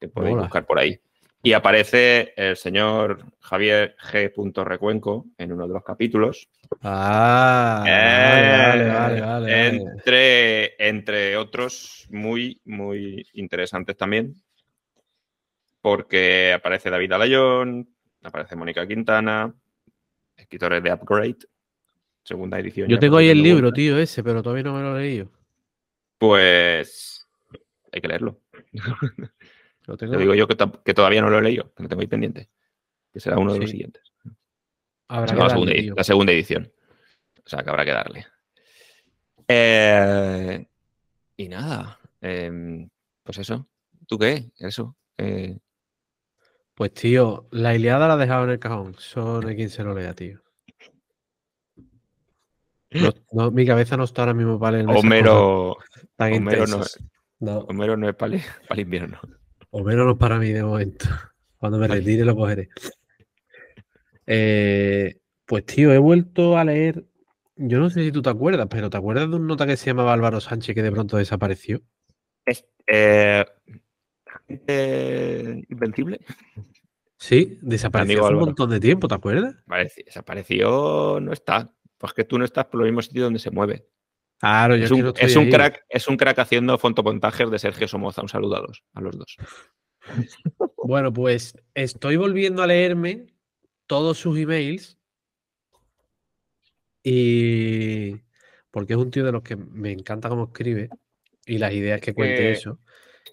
que podéis buscar por ahí. Y aparece el señor Javier G. Recuenco en uno de los capítulos. Ah, vale, vale, vale, vale. Entre, entre otros muy, muy interesantes también. Porque aparece David Alayón, aparece Mónica Quintana, escritores de Upgrade, segunda edición. Yo tengo ahí el libro, vuelta. tío, ese, pero todavía no me lo he leído. Pues hay que leerlo. Lo tengo. Te digo yo que, to- que todavía no lo he leído, que lo tengo ahí pendiente. Que será uno de los siguientes. Habrá que la, darle, segunda, tío. la segunda edición. O sea, que habrá que darle. Eh, y nada. em, pues eso. ¿Tú qué? Eso. eh, Pues, tío, la Iliada la ha dejado en el cajón. No hay quien se lo lea, tío. No- no, mi cabeza no está ahora mismo para cosas Homero, tan Homero no, Homero no es para el invierno. Homero no es para mí de momento. Cuando me retire lo cogeré. Eh, pues, tío, he vuelto a leer. Yo no sé si tú te acuerdas, pero ¿te acuerdas de un nota que se llamaba Álvaro Sánchez que de pronto desapareció? Es, eh, eh, Invencible. Sí, desapareció hace un montón de tiempo, ¿te acuerdas? Desapareció, no está. Pues que tú no estás por los mismos sitios donde se mueve. Claro, yo Es un, es un crack, es un crack haciendo fotomontajes de Sergio Somoza. Un saludo a los, a los dos. Bueno, pues estoy volviendo a leerme todos sus emails y porque es un tío de los que me encanta cómo escribe y las ideas que cuente que- eso.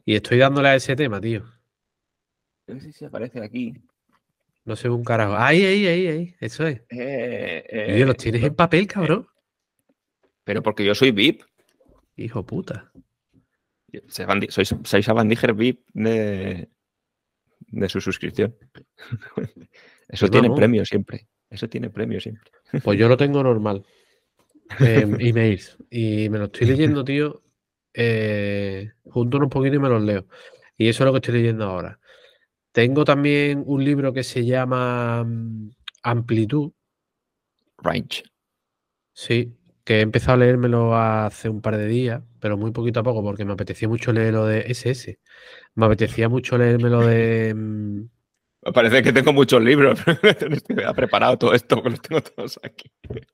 Y estoy dándole a ese tema, tío. No sé si aparece aquí. No sé un carajo. Ahí, ahí, ahí, ahí. Eso es. Eh, oye, eh, los tienes no, en papel, cabrón. Pero porque yo soy VIP. Hijo puta. Soy soy Sabandiger VIP de, de su suscripción. Eso Qué tiene premio siempre. Eso tiene premio siempre. Pues yo lo tengo normal. em, emails. Y me lo estoy leyendo, tío. Eh, junto unos poquitos y me los leo. Y eso es lo que estoy leyendo ahora. Tengo también un libro que se llama mm, Amplitud. Range. Sí, que he empezado a leérmelo hace un par de días, pero muy poquito a poco, porque me apetecía mucho leer lo de SS. Me apetecía mucho leerme lo de. mm, Me parece que tengo muchos libros. No estoy preparado todo esto, porque los tengo todos aquí.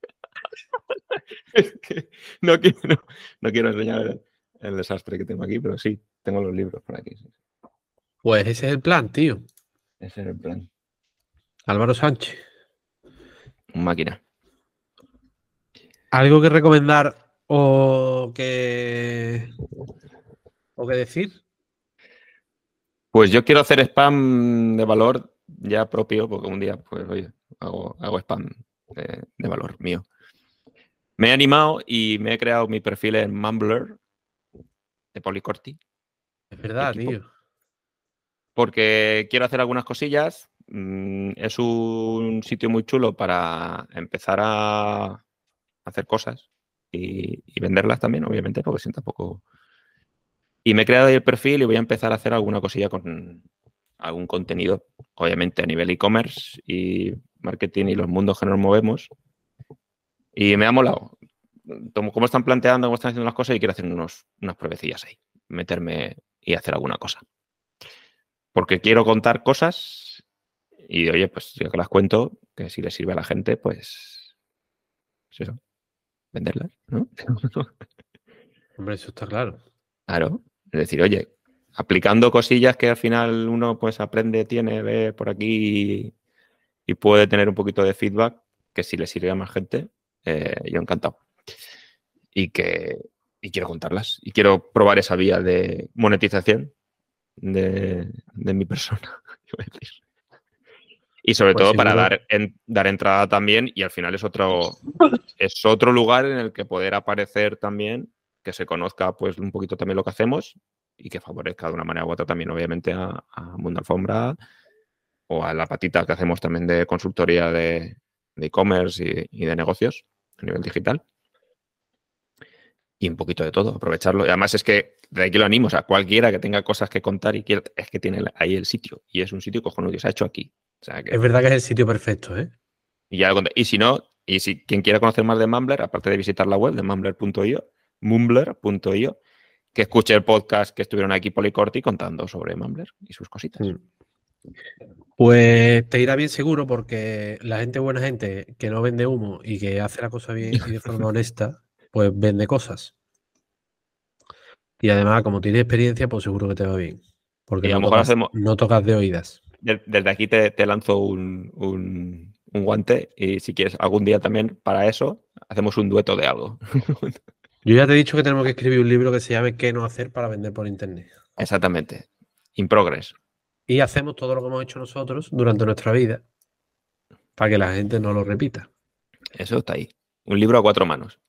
Es que no quiero, no, no quiero enseñar el, el desastre que tengo aquí, pero sí, tengo los libros por aquí. sí. Pues ese es el plan, tío. Ese es el plan. Álvaro Sánchez. Máquina. ¿Algo que recomendar o que. o que decir? Pues yo quiero hacer spam de valor ya propio, porque un día, pues, oye, hago, hago spam de, de valor mío. Me he animado y me he creado mi perfil en Mumbler de Policorti, Es verdad, tío. Porque quiero hacer algunas cosillas. Mm, Es un sitio muy chulo para empezar a hacer cosas y, venderlas también, obviamente, porque si tampoco. Y me he creado ahí el perfil y voy a empezar a hacer alguna cosilla con algún contenido, obviamente a nivel e-commerce y marketing y los mundos que nos movemos. Y me ha molado. Como, están planteando, cómo están haciendo las cosas y quiero hacer unos, unas pruebecillas ahí. Meterme y hacer alguna cosa. Porque quiero contar cosas y, oye, pues yo que las cuento, que si les sirve a la gente, pues. pues eso. Venderlas, ¿no? Hombre, eso está claro. Claro. Es decir, oye, aplicando cosillas que al final uno pues aprende, tiene, ve por aquí y, puede tener un poquito de feedback, que si le sirve a más gente, eh, yo encantado. Y que y quiero contarlas. Y quiero probar esa vía de monetización de, mi persona. Y sobre pues todo para dar, dar entrada también, y al final es otro, es otro lugar en el que poder aparecer también, que se conozca pues un poquito también lo que hacemos y que favorezca de una manera u otra también, obviamente, a, Mundo Alfombra o a la patita que hacemos también de consultoría de e-commerce y, de negocios a nivel digital. Y un poquito de todo, aprovecharlo. Y además es que de aquí lo animo, o sea, cualquiera que tenga cosas que contar y quiera, es que tiene ahí el sitio. Y es un sitio cojonudo y se ha hecho aquí. es verdad que es el sitio perfecto, ¿eh? Y, ya, y si no, y si quien quiera conocer más de Mumbler, aparte de visitar la web de mumbler.io, mumbler.io, que escuche el podcast que estuvieron aquí Policorti contando sobre Mumbler y sus cositas. Mm. Pues te irá bien seguro porque la gente buena gente que no vende humo y que hace la cosa bien y de forma honesta, pues vende cosas. Y además, como tienes experiencia, pues seguro que te va bien. Porque no, tocas, no tocas de oídas. Desde aquí te, lanzo un, guante y si quieres algún día también para eso, hacemos un dueto de algo. Yo ya te he dicho que tenemos que escribir un libro que se llame ¿Qué no hacer para vender por Internet? Exactamente. In progress. Y hacemos todo lo que hemos hecho nosotros durante nuestra vida para que la gente no lo repita. Eso está ahí. Un libro a cuatro manos.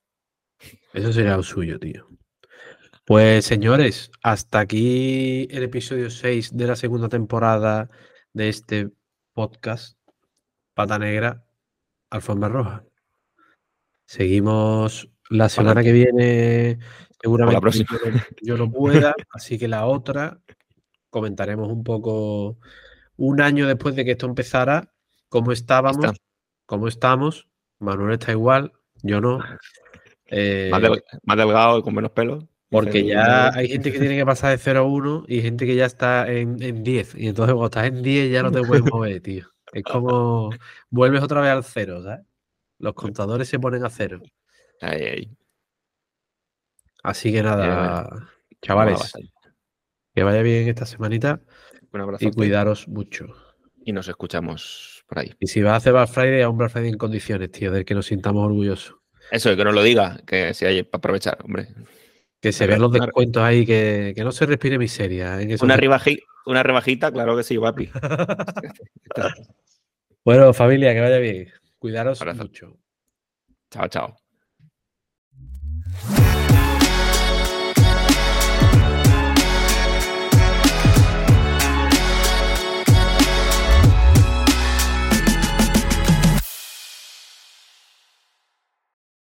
Eso sería lo suyo, tío. Pues señores, hasta aquí el episodio 6 de la segunda temporada de este podcast, Pata Negra, Alfombra Roja. Seguimos la semana que viene, seguramente yo, no pueda, así que la otra comentaremos un poco un año después de que esto empezara, cómo estábamos, cómo estamos. Manuel está igual, yo no. Eh, más, delgado y con menos pelo. Porque ya hay gente que tiene que pasar de 0 a 1 y gente que ya está en, 10. Y entonces cuando estás en 10 ya no te puedes mover, tío. Es como vuelves otra vez al cero, ¿sabes? Los contadores se ponen a cero. Así que nada, chavales, que vaya bien esta semanita y cuidaros mucho. Y nos escuchamos por ahí. Y si vas a hacer Black Friday, a un Black Friday en condiciones, tío, del que nos sintamos orgullosos. Eso, que nos lo diga, que si hay para aprovechar, hombre. Que se vean los descuentos ahí, que, no se respire miseria. ¿eh? una, una rebajita, claro que sí, guapi. bueno, familia, que vaya bien. Cuidaros mucho. Chao, chao.